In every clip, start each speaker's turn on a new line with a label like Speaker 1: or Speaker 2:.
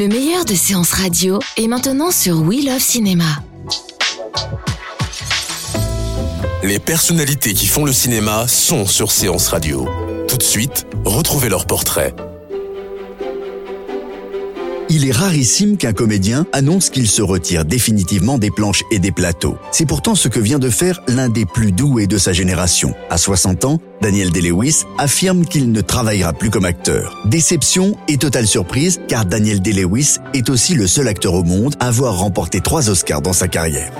Speaker 1: Le meilleur de séances radio est maintenant sur We Love Cinéma.
Speaker 2: Les personnalités qui font le cinéma sont sur Séance Radio. Tout de suite, retrouvez leur portrait.
Speaker 3: Il est rarissime qu'un comédien annonce qu'il se retire définitivement des planches et des plateaux. C'est pourtant ce que vient de faire l'un des plus doués de sa génération. À 60 ans, Daniel Day-Lewis affirme qu'il ne travaillera plus comme acteur. Déception et totale surprise car Daniel Day-Lewis est aussi le seul acteur au monde à avoir remporté trois Oscars dans sa carrière.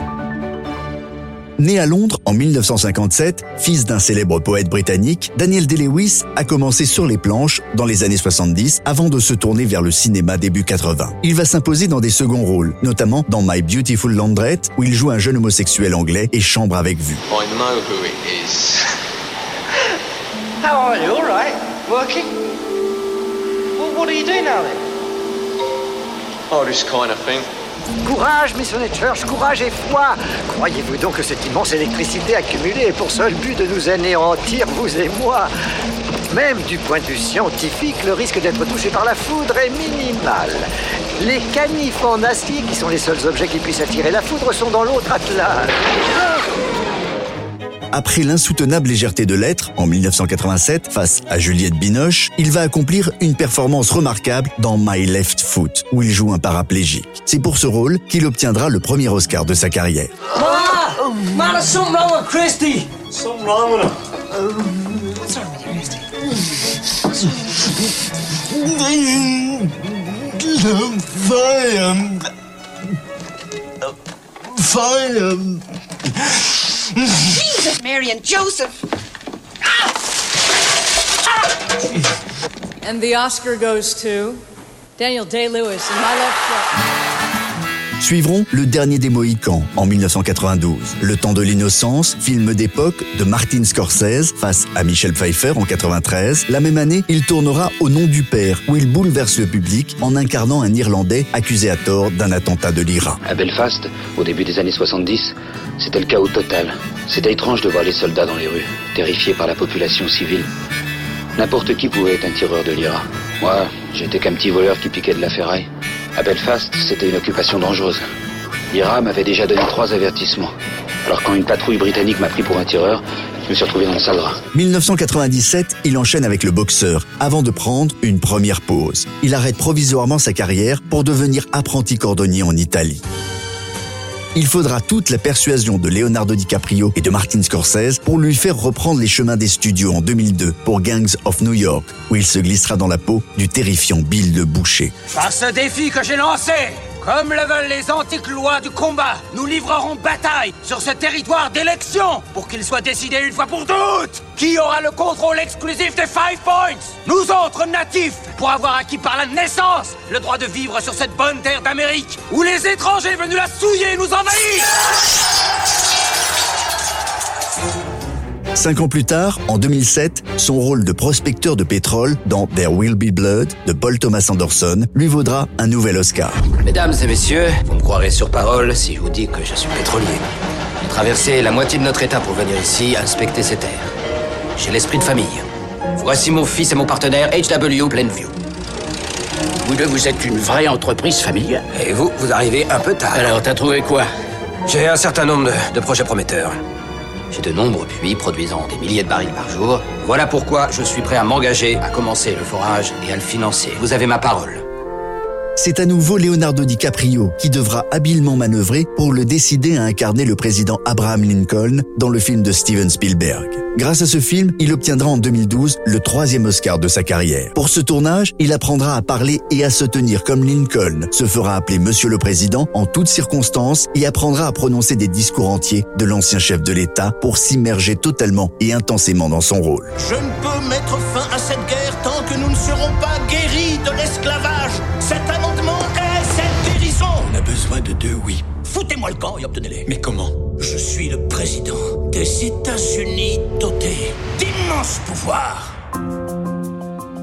Speaker 3: Né à Londres en 1957, fils d'un célèbre poète britannique, Daniel Day-Lewis a commencé sur les planches dans les années 70 avant de se tourner vers le cinéma début 80. Il va s'imposer dans des seconds rôles, notamment dans My Beautiful Laundrette où il joue un jeune homosexuel anglais et chambre avec vue.
Speaker 4: I know who it is.
Speaker 5: How are you? All right? Working? Well, what do you do now then?
Speaker 4: Oh, this kind of thing.
Speaker 6: Courage, Miss Church, courage et foi Croyez-vous donc que cette immense électricité accumulée est pour seul but de nous anéantir, vous et moi? Même du point de vue scientifique, le risque d'être touché par la foudre est minimal. Les canifs en qui sont les seuls objets qui puissent attirer la foudre, sont dans l'autre attelage.
Speaker 3: Après l'insoutenable légèreté de l'être, en 1987, face à Juliette Binoche, il va accomplir une performance remarquable dans My Left Foot, où il joue un paraplégique. C'est pour ce rôle qu'il obtiendra le premier Oscar de sa carrière.
Speaker 5: With
Speaker 7: Fire.
Speaker 8: Jesus, Mary and Joseph.
Speaker 9: And the Oscar goes to Daniel Day-Lewis in My Left Foot.
Speaker 3: Suivront Le Dernier des Mohicans en 1992, Le Temps de l'innocence, film d'époque de Martin Scorsese face à Michel Pfeiffer en 93. La même année, il tournera Au nom du père, où il bouleverse le public en incarnant un Irlandais accusé à tort d'un attentat de l'IRA.
Speaker 10: À Belfast, au début des années 70, c'était le chaos total. C'était étrange de voir les soldats dans les rues, terrifiés par la population civile. N'importe qui pouvait être un tireur de l'IRA. Moi, j'étais qu'un petit voleur qui piquait de la ferraille. À Belfast, c'était une occupation dangereuse. L'IRA m'avait déjà donné trois avertissements. Alors quand une patrouille britannique m'a pris pour un tireur, je me suis retrouvé dans le sale drap.
Speaker 3: 1997, il enchaîne avec le boxeur, avant de prendre une première pause. Il arrête provisoirement sa carrière pour devenir apprenti cordonnier en Italie. Il faudra toute la persuasion de Leonardo DiCaprio et de Martin Scorsese pour lui faire reprendre les chemins des studios en 2002 pour Gangs of New York, où il se glissera dans la peau du terrifiant Bill de Boucher.
Speaker 11: Par ce défi que j'ai lancé, comme le veulent les antiques lois du combat, nous livrerons bataille sur ce territoire d'élection pour qu'il soit décidé une fois pour toutes qui aura le contrôle exclusif des Five Points? Nous autres natifs, pour avoir acquis par la naissance le droit de vivre sur cette bonne terre d'Amérique où les étrangers venus la souiller nous envahir.
Speaker 3: Cinq ans plus tard, en 2007, son rôle de prospecteur de pétrole dans There Will Be Blood de Paul Thomas Anderson lui vaudra un nouvel Oscar.
Speaker 10: Mesdames et messieurs, vous me croirez sur parole si je vous dis que je suis pétrolier. J'ai traversé la moitié de notre état pour venir ici inspecter ces terres. J'ai l'esprit de famille. Voici mon fils et mon partenaire HW Plainview.
Speaker 12: Vous deux, vous êtes une vraie entreprise familiale.
Speaker 10: Et vous, vous arrivez un peu tard.
Speaker 12: Alors, t'as trouvé quoi?
Speaker 10: J'ai un certain nombre de, de projets prometteurs. J'ai de nombreux puits produisant des milliers de barils par jour. Voilà pourquoi je suis prêt à m'engager à commencer le forage et à le financer. Vous avez ma parole.
Speaker 3: C'est à nouveau Leonardo DiCaprio qui devra habilement manœuvrer pour le décider à incarner le président Abraham Lincoln dans le film de Steven Spielberg. Grâce à ce film, il obtiendra en 2012 le troisième Oscar de sa carrière. Pour ce tournage, il apprendra à parler et à se tenir comme Lincoln, se fera appeler Monsieur le Président en toutes circonstances et apprendra à prononcer des discours entiers de l'ancien chef de l'État pour s'immerger totalement et intensément dans son rôle.
Speaker 7: Je ne peux mettre fin à cette guerre tant que nous ne serons pas guéris de l'esclavage.
Speaker 12: De deux oui.
Speaker 7: Foutez-moi le camp et obtenez-les.
Speaker 12: Mais comment?
Speaker 7: Je suis le président des États-Unis doté d'immenses pouvoirs.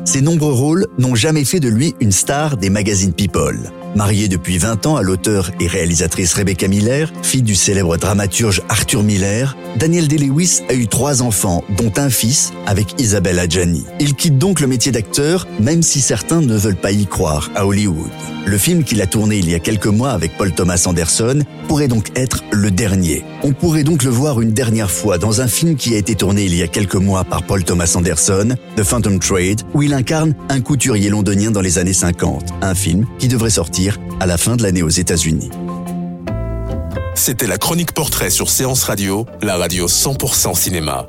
Speaker 3: Ses nombreux rôles n'ont jamais fait de lui une star des magazines People. Mariée depuis 20 ans à l'auteur et réalisatrice Rebecca Miller, fille du célèbre dramaturge Arthur Miller, Daniel Day-Lewis a eu trois enfants, dont un fils avec Isabelle Adjani. Il quitte donc le métier d'acteur, même si certains ne veulent pas y croire, à Hollywood. Le film qu'il a tourné il y a quelques mois avec Paul Thomas Anderson pourrait donc être le dernier. On pourrait donc le voir une dernière fois dans un film qui a été tourné il y a quelques mois par Paul Thomas Anderson, The Phantom Trade, où il incarne un couturier londonien dans les années 50. Un film qui devrait sortir à la fin de l'année aux États-Unis.
Speaker 2: C'était la chronique portrait sur Séance Radio, la radio 100% cinéma.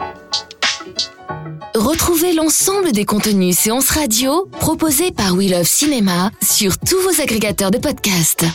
Speaker 1: Retrouvez l'ensemble des contenus séances radio proposés par We Love Cinéma sur tous vos agrégateurs de podcasts.